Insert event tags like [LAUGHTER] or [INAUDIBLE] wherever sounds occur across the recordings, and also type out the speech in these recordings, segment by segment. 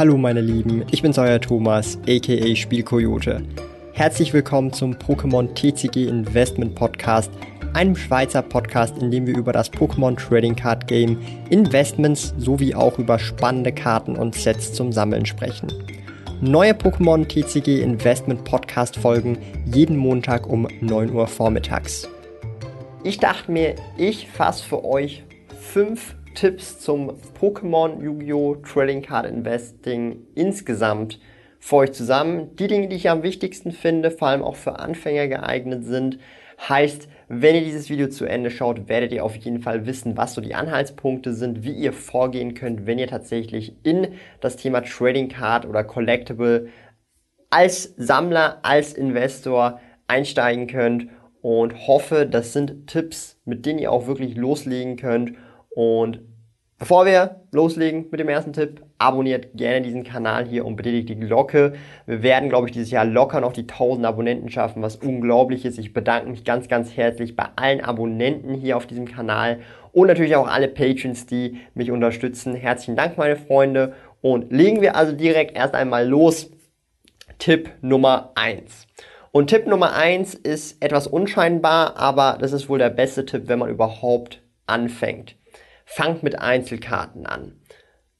Hallo meine Lieben, ich bin's euer Thomas, aka Spielkoyote. Herzlich willkommen zum Pokémon TCG Investment Podcast, einem Schweizer Podcast, in dem wir über das Pokémon Trading Card Game, Investments sowie auch über spannende Karten und Sets zum Sammeln sprechen. Neue Pokémon TCG Investment Podcast Folgen jeden Montag um 9 Uhr vormittags. Ich dachte mir, ich fasse für euch fünf Tipps zum Pokémon Yu-Gi-Oh! Trading Card Investing insgesamt für euch zusammen. Die Dinge, die ich am wichtigsten finde, vor allem auch für Anfänger geeignet sind, heißt, wenn ihr dieses Video zu Ende schaut, werdet ihr auf jeden Fall wissen, was so die Anhaltspunkte sind, wie ihr vorgehen könnt, wenn ihr tatsächlich in das Thema Trading Card oder Collectible als Sammler, als Investor einsteigen könnt und hoffe, das sind Tipps, mit denen ihr auch wirklich loslegen könnt und bevor wir loslegen mit dem ersten Tipp, abonniert gerne diesen Kanal hier und betätigt die Glocke. Wir werden, glaube ich, dieses Jahr locker noch die 1000 Abonnenten schaffen, was unglaublich ist. Ich bedanke mich ganz, ganz herzlich bei allen Abonnenten hier auf diesem Kanal und natürlich auch alle Patrons, die mich unterstützen. Herzlichen Dank, meine Freunde. Und legen wir also direkt erst einmal los. Tipp Nummer 1. Und Tipp Nummer 1 ist etwas unscheinbar, aber das ist wohl der beste Tipp, wenn man überhaupt anfängt. Fangt mit Einzelkarten an.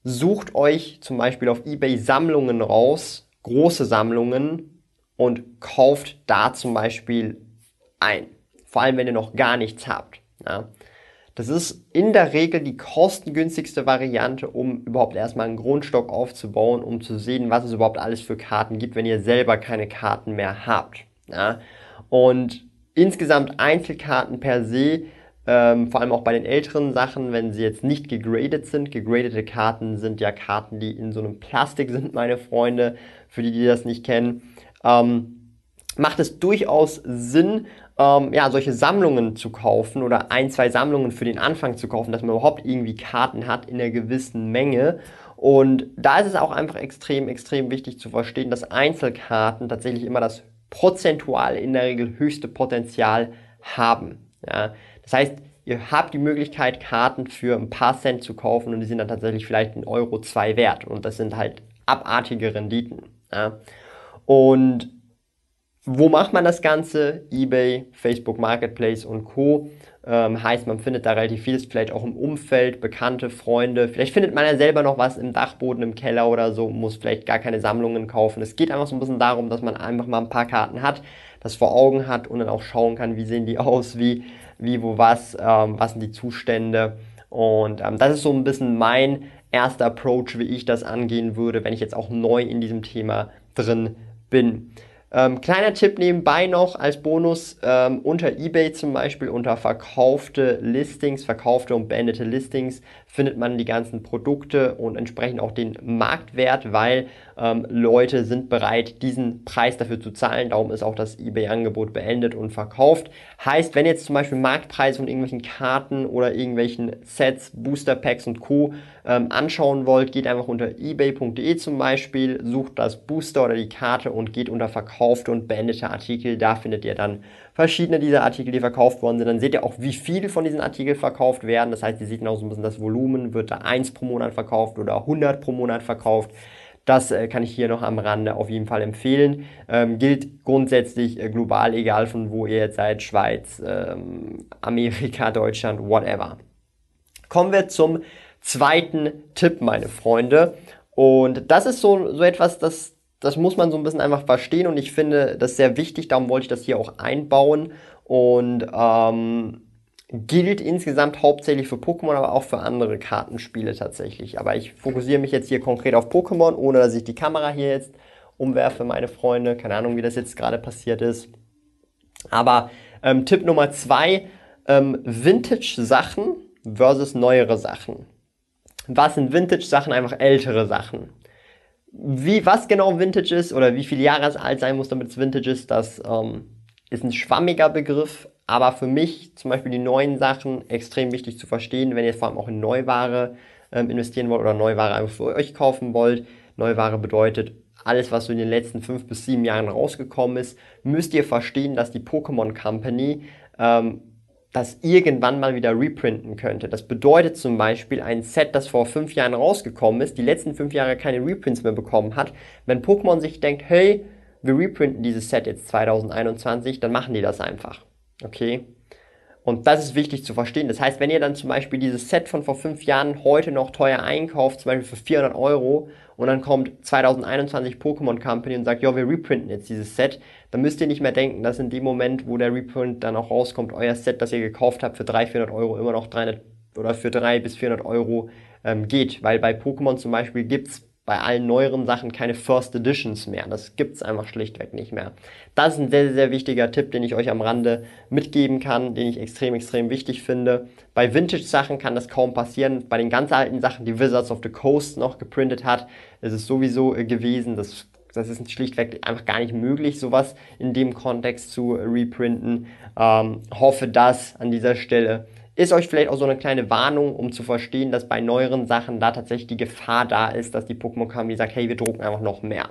Sucht euch zum Beispiel auf eBay Sammlungen raus, große Sammlungen und kauft da zum Beispiel ein. Vor allem, wenn ihr noch gar nichts habt. Ja. Das ist in der Regel die kostengünstigste Variante, um überhaupt erstmal einen Grundstock aufzubauen, um zu sehen, was es überhaupt alles für Karten gibt, wenn ihr selber keine Karten mehr habt. Ja. Und insgesamt Einzelkarten per se ähm, vor allem auch bei den älteren Sachen, wenn sie jetzt nicht gegradet sind. Gegradete Karten sind ja Karten, die in so einem Plastik sind, meine Freunde, für die, die das nicht kennen. Ähm, macht es durchaus Sinn, ähm, ja, solche Sammlungen zu kaufen oder ein, zwei Sammlungen für den Anfang zu kaufen, dass man überhaupt irgendwie Karten hat in einer gewissen Menge. Und da ist es auch einfach extrem, extrem wichtig zu verstehen, dass Einzelkarten tatsächlich immer das prozentual in der Regel höchste Potenzial haben. Ja, das heißt, ihr habt die Möglichkeit, Karten für ein paar Cent zu kaufen und die sind dann tatsächlich vielleicht ein Euro, zwei wert. Und das sind halt abartige Renditen. Ja. Und wo macht man das Ganze? eBay, Facebook Marketplace und Co. Ähm, heißt, man findet da relativ vieles, vielleicht auch im Umfeld, Bekannte, Freunde. Vielleicht findet man ja selber noch was im Dachboden, im Keller oder so, muss vielleicht gar keine Sammlungen kaufen. Es geht einfach so ein bisschen darum, dass man einfach mal ein paar Karten hat, das vor Augen hat und dann auch schauen kann, wie sehen die [LAUGHS] aus, wie wie, wo, was, ähm, was sind die Zustände. Und ähm, das ist so ein bisschen mein erster Approach, wie ich das angehen würde, wenn ich jetzt auch neu in diesem Thema drin bin. Ähm, kleiner Tipp nebenbei noch als Bonus, ähm, unter eBay zum Beispiel, unter verkaufte Listings, verkaufte und beendete Listings, findet man die ganzen Produkte und entsprechend auch den Marktwert, weil ähm, Leute sind bereit, diesen Preis dafür zu zahlen. Darum ist auch das eBay-Angebot beendet und verkauft. Heißt, wenn jetzt zum Beispiel Marktpreise von irgendwelchen Karten oder irgendwelchen Sets, Booster Packs und Co. Ähm, anschauen wollt, geht einfach unter ebay.de zum Beispiel, sucht das Booster oder die Karte und geht unter verkaufte und beendete Artikel. Da findet ihr dann verschiedene dieser Artikel, die verkauft worden sind. Dann seht ihr auch, wie viele von diesen Artikeln verkauft werden. Das heißt, ihr seht auch so ein bisschen das Volumen. Wird da 1 pro Monat verkauft oder 100 pro Monat verkauft. Das äh, kann ich hier noch am Rande auf jeden Fall empfehlen. Ähm, gilt grundsätzlich äh, global, egal von wo ihr jetzt seid, Schweiz, ähm, Amerika, [LAUGHS] Deutschland, whatever. Kommen wir zum zweiten Tipp, meine Freunde. Und das ist so, so etwas, das das muss man so ein bisschen einfach verstehen und ich finde das sehr wichtig, darum wollte ich das hier auch einbauen und ähm, gilt insgesamt hauptsächlich für Pokémon, aber auch für andere Kartenspiele tatsächlich. Aber ich fokussiere mich jetzt hier konkret auf Pokémon, ohne dass ich die Kamera hier jetzt umwerfe, meine Freunde. Keine Ahnung, wie das jetzt gerade passiert ist. Aber ähm, Tipp Nummer zwei, ähm, Vintage-Sachen versus neuere Sachen. Was sind Vintage-Sachen? Einfach ältere Sachen. Wie, was genau Vintage ist oder wie viele Jahre es alt sein muss, damit es Vintage ist, das ähm, ist ein schwammiger Begriff. Aber für mich zum Beispiel die neuen Sachen extrem wichtig zu verstehen, wenn ihr vor allem auch in Neuware ähm, investieren wollt oder Neuware einfach für euch kaufen wollt. Neuware bedeutet alles, was so in den letzten fünf bis sieben Jahren rausgekommen ist, müsst ihr verstehen, dass die Pokémon Company ähm, das irgendwann mal wieder reprinten könnte. Das bedeutet zum Beispiel ein Set, das vor fünf Jahren rausgekommen ist, die letzten fünf Jahre keine Reprints mehr bekommen hat. Wenn Pokémon sich denkt, hey, wir reprinten dieses Set jetzt 2021, dann machen die das einfach. Okay? Und das ist wichtig zu verstehen. Das heißt, wenn ihr dann zum Beispiel dieses Set von vor fünf Jahren heute noch teuer einkauft, zum Beispiel für 400 Euro, und dann kommt 2021 Pokémon Company und sagt, ja, wir reprinten jetzt dieses Set, dann müsst ihr nicht mehr denken, dass in dem Moment, wo der Reprint dann auch rauskommt, euer Set, das ihr gekauft habt für 300, 400 Euro, immer noch 300 oder für 300 bis 400 Euro ähm, geht. Weil bei Pokémon zum Beispiel gibt's bei allen neueren Sachen keine First Editions mehr. Das gibt's einfach schlichtweg nicht mehr. Das ist ein sehr, sehr wichtiger Tipp, den ich euch am Rande mitgeben kann, den ich extrem, extrem wichtig finde. Bei Vintage-Sachen kann das kaum passieren. Bei den ganz alten Sachen, die Wizards of the Coast noch geprintet hat, ist es sowieso äh, gewesen. Das, das ist schlichtweg einfach gar nicht möglich, sowas in dem Kontext zu reprinten. Ähm, hoffe, dass an dieser Stelle ist euch vielleicht auch so eine kleine Warnung, um zu verstehen, dass bei neueren Sachen da tatsächlich die Gefahr da ist, dass die Pokémon Company sagt, hey, wir drucken einfach noch mehr.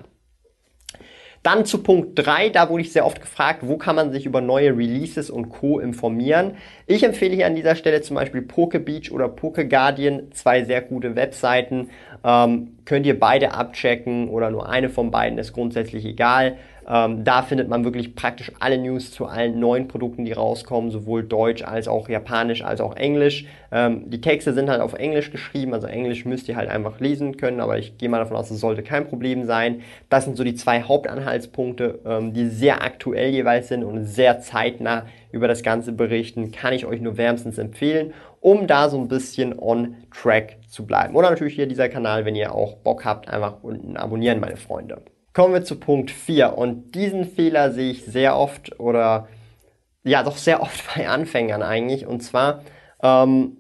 Dann zu Punkt 3, da wurde ich sehr oft gefragt, wo kann man sich über neue Releases und Co. informieren. Ich empfehle hier an dieser Stelle zum Beispiel PokeBeach oder PokeGuardian, zwei sehr gute Webseiten. Ähm, könnt ihr beide abchecken oder nur eine von beiden, ist grundsätzlich egal. Ähm, da findet man wirklich praktisch alle News zu allen neuen Produkten, die rauskommen, sowohl Deutsch als auch Japanisch als auch Englisch. Ähm, die Texte sind halt auf Englisch geschrieben, also Englisch müsst ihr halt einfach lesen können, aber ich gehe mal davon aus, das sollte kein Problem sein. Das sind so die zwei Hauptanhaltspunkte, ähm, die sehr aktuell jeweils sind und sehr zeitnah über das Ganze berichten, kann ich euch nur wärmstens empfehlen, um da so ein bisschen on track zu bleiben. Oder natürlich hier dieser Kanal, wenn ihr auch Bock habt, einfach unten abonnieren, meine Freunde. Kommen wir zu Punkt 4 und diesen Fehler sehe ich sehr oft oder ja doch sehr oft [LAUGHS] bei Anfängern eigentlich und zwar ähm,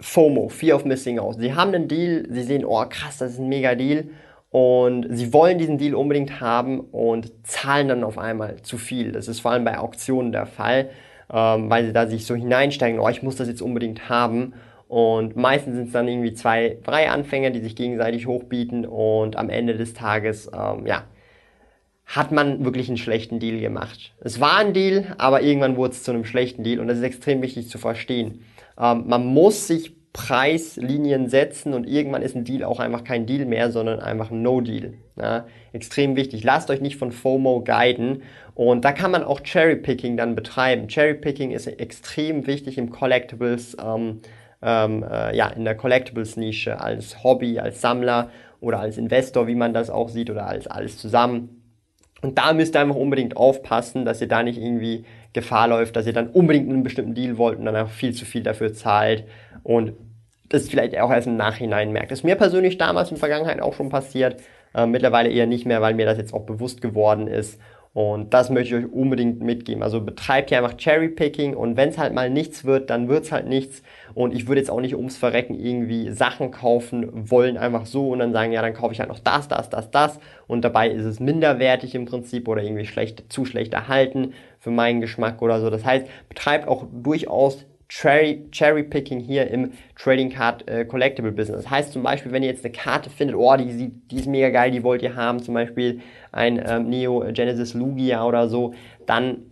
FOMO, Fear of Missing Out. Sie haben einen Deal, sie sehen, oh krass, das ist ein mega Deal und sie wollen diesen Deal unbedingt haben und zahlen dann auf einmal zu viel. Das ist vor allem bei Auktionen der Fall, ähm, weil sie da sich so hineinsteigen, oh ich muss das jetzt unbedingt haben und meistens sind es dann irgendwie zwei, drei Anfänger, die sich gegenseitig hochbieten und am Ende des Tages, ähm, ja, hat man wirklich einen schlechten Deal gemacht. Es war ein Deal, aber irgendwann wurde es zu einem schlechten Deal und das ist extrem wichtig zu verstehen. Ähm, man muss sich Preislinien setzen und irgendwann ist ein Deal auch einfach kein Deal mehr, sondern einfach ein No-Deal. Ja, extrem wichtig. Lasst euch nicht von FOMO guiden und da kann man auch Cherry-Picking dann betreiben. Cherry-Picking ist extrem wichtig im Collectibles. Ähm, ähm, äh, ja, in der Collectibles-Nische als Hobby, als Sammler oder als Investor, wie man das auch sieht, oder als alles zusammen. Und da müsst ihr einfach unbedingt aufpassen, dass ihr da nicht irgendwie Gefahr läuft, dass ihr dann unbedingt einen bestimmten Deal wollt und dann auch viel zu viel dafür zahlt und das vielleicht auch erst im Nachhinein merkt. Das ist mir persönlich damals in der Vergangenheit auch schon passiert, äh, mittlerweile eher nicht mehr, weil mir das jetzt auch bewusst geworden ist und das möchte ich euch unbedingt mitgeben. Also betreibt hier einfach Cherry-Picking und wenn es halt mal nichts wird, dann wird es halt nichts. Und ich würde jetzt auch nicht ums Verrecken irgendwie Sachen kaufen wollen, einfach so und dann sagen, ja, dann kaufe ich halt noch das, das, das, das. Und dabei ist es minderwertig im Prinzip oder irgendwie schlecht, zu schlecht erhalten für meinen Geschmack oder so. Das heißt, betreibt auch durchaus Cherry, Cherry Picking hier im Trading Card äh, Collectible Business. Das heißt zum Beispiel, wenn ihr jetzt eine Karte findet, oh, die, die ist mega geil, die wollt ihr haben, zum Beispiel ein ähm, Neo Genesis Lugia oder so, dann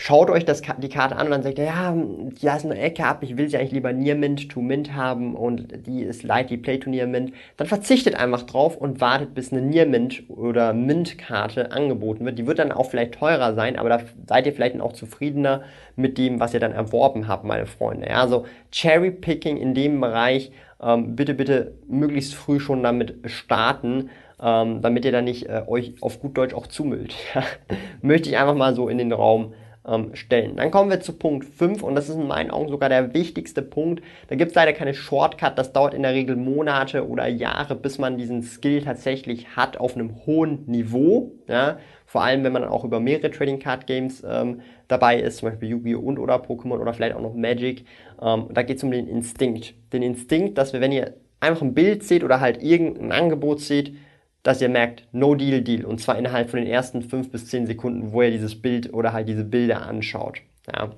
schaut euch das, die Karte an und dann sagt ihr, ja, da ist eine Ecke ab, ich will sie eigentlich lieber Near Mint to Mint haben und die ist Lightly Play to Near Mint, dann verzichtet einfach drauf und wartet, bis eine Near Mint oder Mint Karte angeboten wird. Die wird dann auch vielleicht teurer sein, aber da seid ihr vielleicht auch zufriedener mit dem, was ihr dann erworben habt, meine Freunde. Ja, also Cherry Picking in dem Bereich, ähm, bitte, bitte möglichst früh schon damit starten, ähm, damit ihr dann nicht äh, euch auf gut Deutsch auch zumüllt. [LAUGHS] Möchte ich einfach mal so in den Raum ähm, stellen. Dann kommen wir zu Punkt 5 und das ist in meinen Augen sogar der wichtigste Punkt. Da gibt es leider keine Shortcut, das dauert in der Regel Monate oder Jahre, bis man diesen Skill tatsächlich hat auf einem hohen Niveau. Ja? Vor allem, wenn man auch über mehrere Trading Card Games ähm, dabei ist, zum Beispiel Yu-Gi-Oh! und oder Pokémon oder vielleicht auch noch Magic. Ähm, da geht es um den Instinkt. Den Instinkt, dass wir, wenn ihr einfach ein Bild seht oder halt irgendein Angebot seht, dass ihr merkt, no deal, deal. Und zwar innerhalb von den ersten fünf bis zehn Sekunden, wo ihr dieses Bild oder halt diese Bilder anschaut. Ja.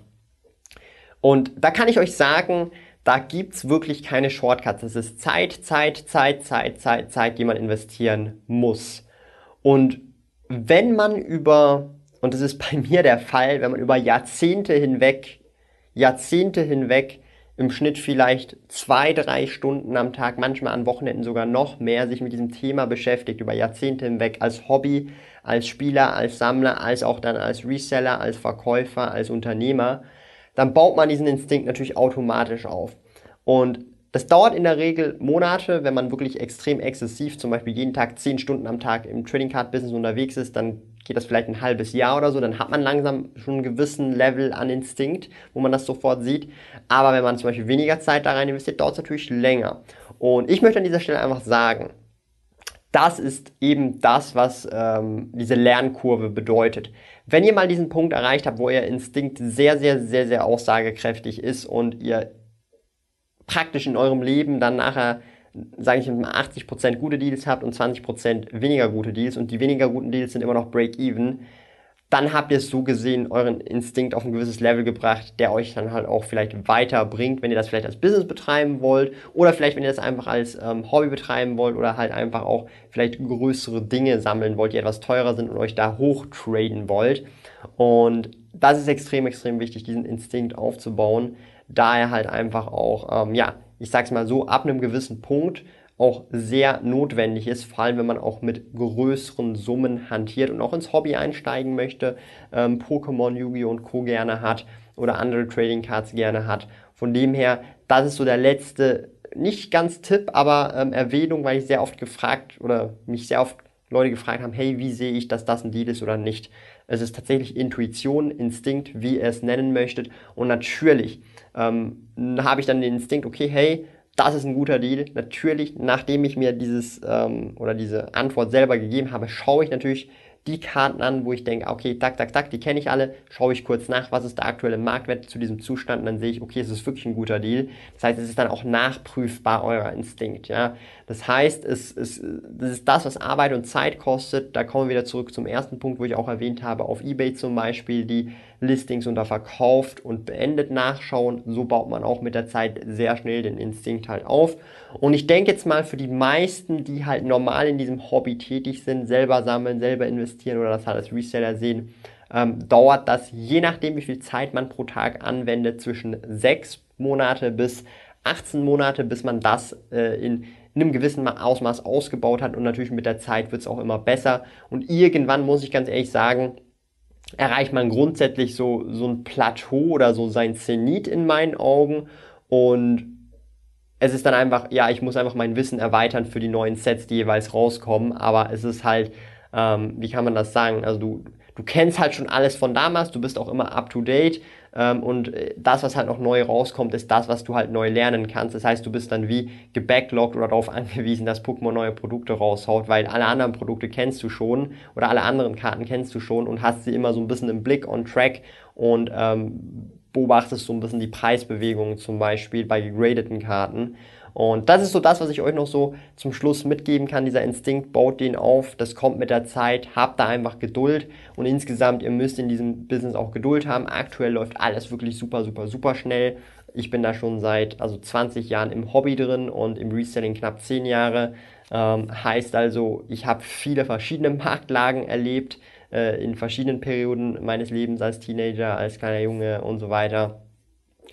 Und da kann ich euch sagen, da gibt's wirklich keine Shortcuts. Es ist Zeit, Zeit, Zeit, Zeit, Zeit, Zeit, die man investieren muss. Und wenn man über und das ist bei [LAUGHS] mir der Fall, wenn man über Jahrzehnte hinweg, Jahrzehnte hinweg im Schnitt vielleicht zwei, drei Stunden am Tag, manchmal an Wochenenden sogar noch mehr, sich mit diesem Thema beschäftigt, über Jahrzehnte hinweg, als Hobby, als Spieler, als Sammler, als auch dann als Reseller, als Verkäufer, als Unternehmer, dann baut man diesen Instinkt natürlich automatisch auf. Und das dauert in der Regel Monate, wenn man wirklich extrem exzessiv, zum Beispiel jeden Tag zehn Stunden am Tag im Trading Card Business unterwegs ist, dann geht das vielleicht ein halbes Jahr oder so, dann hat man langsam schon einen gewissen Level an Instinkt, wo man das sofort sieht. Aber wenn man zum Beispiel weniger Zeit da rein investiert, dauert es natürlich länger. Und ich möchte an dieser Stelle einfach sagen, das ist eben das, was ähm, diese Lernkurve bedeutet. Wenn ihr mal diesen Punkt erreicht habt, wo ihr Instinkt sehr, sehr, sehr, sehr aussagekräftig ist und ihr praktisch in eurem Leben dann nachher, sage ich mal, 80% gute Deals habt und 20% weniger gute Deals und die weniger guten Deals sind immer noch Break-Even, dann habt ihr so gesehen euren Instinkt auf ein gewisses Level gebracht, der euch dann halt auch vielleicht weiterbringt, wenn ihr das vielleicht als Business betreiben wollt oder vielleicht, wenn ihr das einfach als ähm, Hobby betreiben wollt oder halt einfach auch vielleicht größere Dinge sammeln wollt, die etwas teurer sind und euch da hochtraden wollt. Und das ist extrem, extrem wichtig, diesen Instinkt aufzubauen, da er halt einfach auch, ähm, ja, ich sag's mal so, ab einem gewissen Punkt auch sehr notwendig ist, vor allem wenn man auch mit größeren Summen hantiert und auch ins Hobby einsteigen möchte, ähm, Pokémon, Yu-Gi-Oh! und Co. gerne hat oder andere Trading Cards gerne hat. Von dem her, das ist so der letzte, nicht ganz Tipp, aber ähm, Erwähnung, weil ich sehr oft gefragt oder mich sehr oft Leute gefragt haben, hey, wie sehe ich, dass das ein Deal ist oder nicht. Es ist tatsächlich Intuition, Instinkt, wie ihr es nennen möchtet. Und natürlich ähm, habe ich dann den Instinkt, okay, hey, das ist ein guter Deal. Natürlich, nachdem ich mir dieses ähm, oder diese Antwort selber gegeben habe, schaue ich natürlich die Karten an, wo ich denke, okay, tak, tak, tak, die kenne ich alle, schaue ich kurz nach, was ist der aktuelle Marktwert zu diesem Zustand und dann sehe ich, okay, es ist wirklich ein guter Deal. Das heißt, es ist dann auch nachprüfbar euer Instinkt, ja. Das heißt, es, es, das ist das, was Arbeit und Zeit kostet. Da kommen wir wieder zurück zum ersten Punkt, wo ich auch erwähnt habe, auf Ebay zum Beispiel, die Listings unter verkauft und beendet nachschauen. So baut man auch mit der Zeit sehr schnell den Instinkt halt auf. Und ich denke jetzt mal für die meisten, die halt normal in diesem Hobby tätig sind, selber sammeln, selber investieren oder das halt als Reseller sehen, ähm, dauert das je nachdem, wie viel Zeit man pro Tag anwendet, zwischen sechs Monate bis 18 Monate, bis man das äh, in in einem gewissen Ausmaß ausgebaut hat und natürlich mit der Zeit wird es auch immer besser und irgendwann muss ich ganz ehrlich sagen, erreicht man grundsätzlich so, so ein Plateau oder so sein Zenit in meinen Augen. Und es ist dann einfach, ja, ich muss einfach mein Wissen erweitern für die neuen Sets, die jeweils rauskommen, aber es ist halt, ähm, wie kann man das sagen, also du, du kennst halt schon alles von damals, du bist auch immer up to date ähm, und äh, das, was halt noch neu rauskommt, ist das, was du halt neu lernen kannst. Das heißt, du bist dann wie gebackloggt oder darauf [LAUGHS] angewiesen, dass Pokémon neue Produkte raushaut, weil alle anderen Produkte kennst du schon oder alle anderen Karten kennst du schon und hast sie immer so ein bisschen im Blick on track und ähm, beobachtest so ein bisschen die Preisbewegungen zum Beispiel bei gegradeten Karten. Und das ist so das, was ich euch noch so zum Schluss mitgeben kann. Dieser Instinkt baut den auf, das kommt mit der Zeit, habt da einfach Geduld und insgesamt, ihr müsst in diesem Business auch Geduld haben. Aktuell läuft alles wirklich super, super, super schnell. Ich bin da schon seit also 20 Jahren im Hobby drin und im Reselling knapp 10 Jahre. Ähm, heißt also, ich habe viele verschiedene [LAUGHS] Marktlagen erlebt äh, in verschiedenen Perioden meines Lebens als Teenager, als kleiner Junge und so weiter.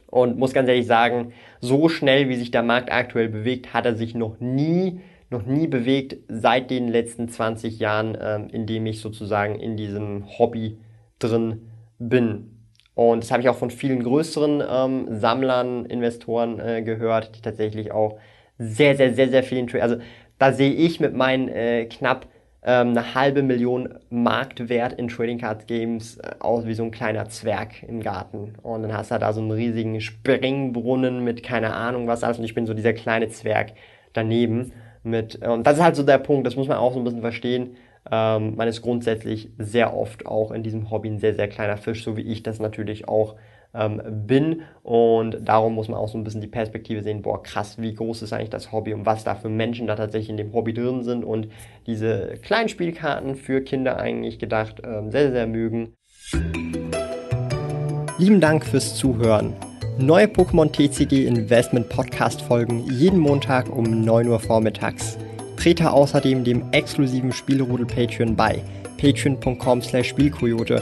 Und muss ganz ehrlich sagen, so schnell wie sich der Markt aktuell bewegt, hat er sich noch nie, noch nie bewegt seit den letzten 20 Jahren, ähm, in dem ich sozusagen in diesem Hobby drin bin. Und das habe ich auch von vielen größeren ähm, Sammlern, Investoren äh, gehört, die tatsächlich auch sehr, sehr, sehr, sehr viel, also da sehe ich mit meinen äh, knapp ähm, eine halbe Million Marktwert in Trading Card Games äh, aus wie so ein kleiner Zwerg im Garten. Und dann hast du da so einen riesigen Springbrunnen mit keine Ahnung was alles. Und ich bin so dieser kleine Zwerg daneben. Mit, äh, und das ist halt so der Punkt, das muss man auch so ein bisschen verstehen. Ähm, man ist grundsätzlich sehr oft auch in diesem Hobby ein sehr, sehr kleiner Fisch, so wie ich das natürlich auch ähm, bin. Und darum muss man auch so ein bisschen die Perspektive sehen, boah, krass, wie groß ist eigentlich das Hobby und was da für Menschen da tatsächlich in dem Hobby drin sind und diese kleinen Spielkarten für Kinder eigentlich gedacht ähm, sehr, sehr mögen. Lieben Dank fürs Zuhören. Neue Pokémon TCG Investment Podcast folgen jeden Montag um 9 Uhr vormittags. Trete außerdem dem exklusiven Spielrudel Patreon bei patreon.com slash Spielkoyote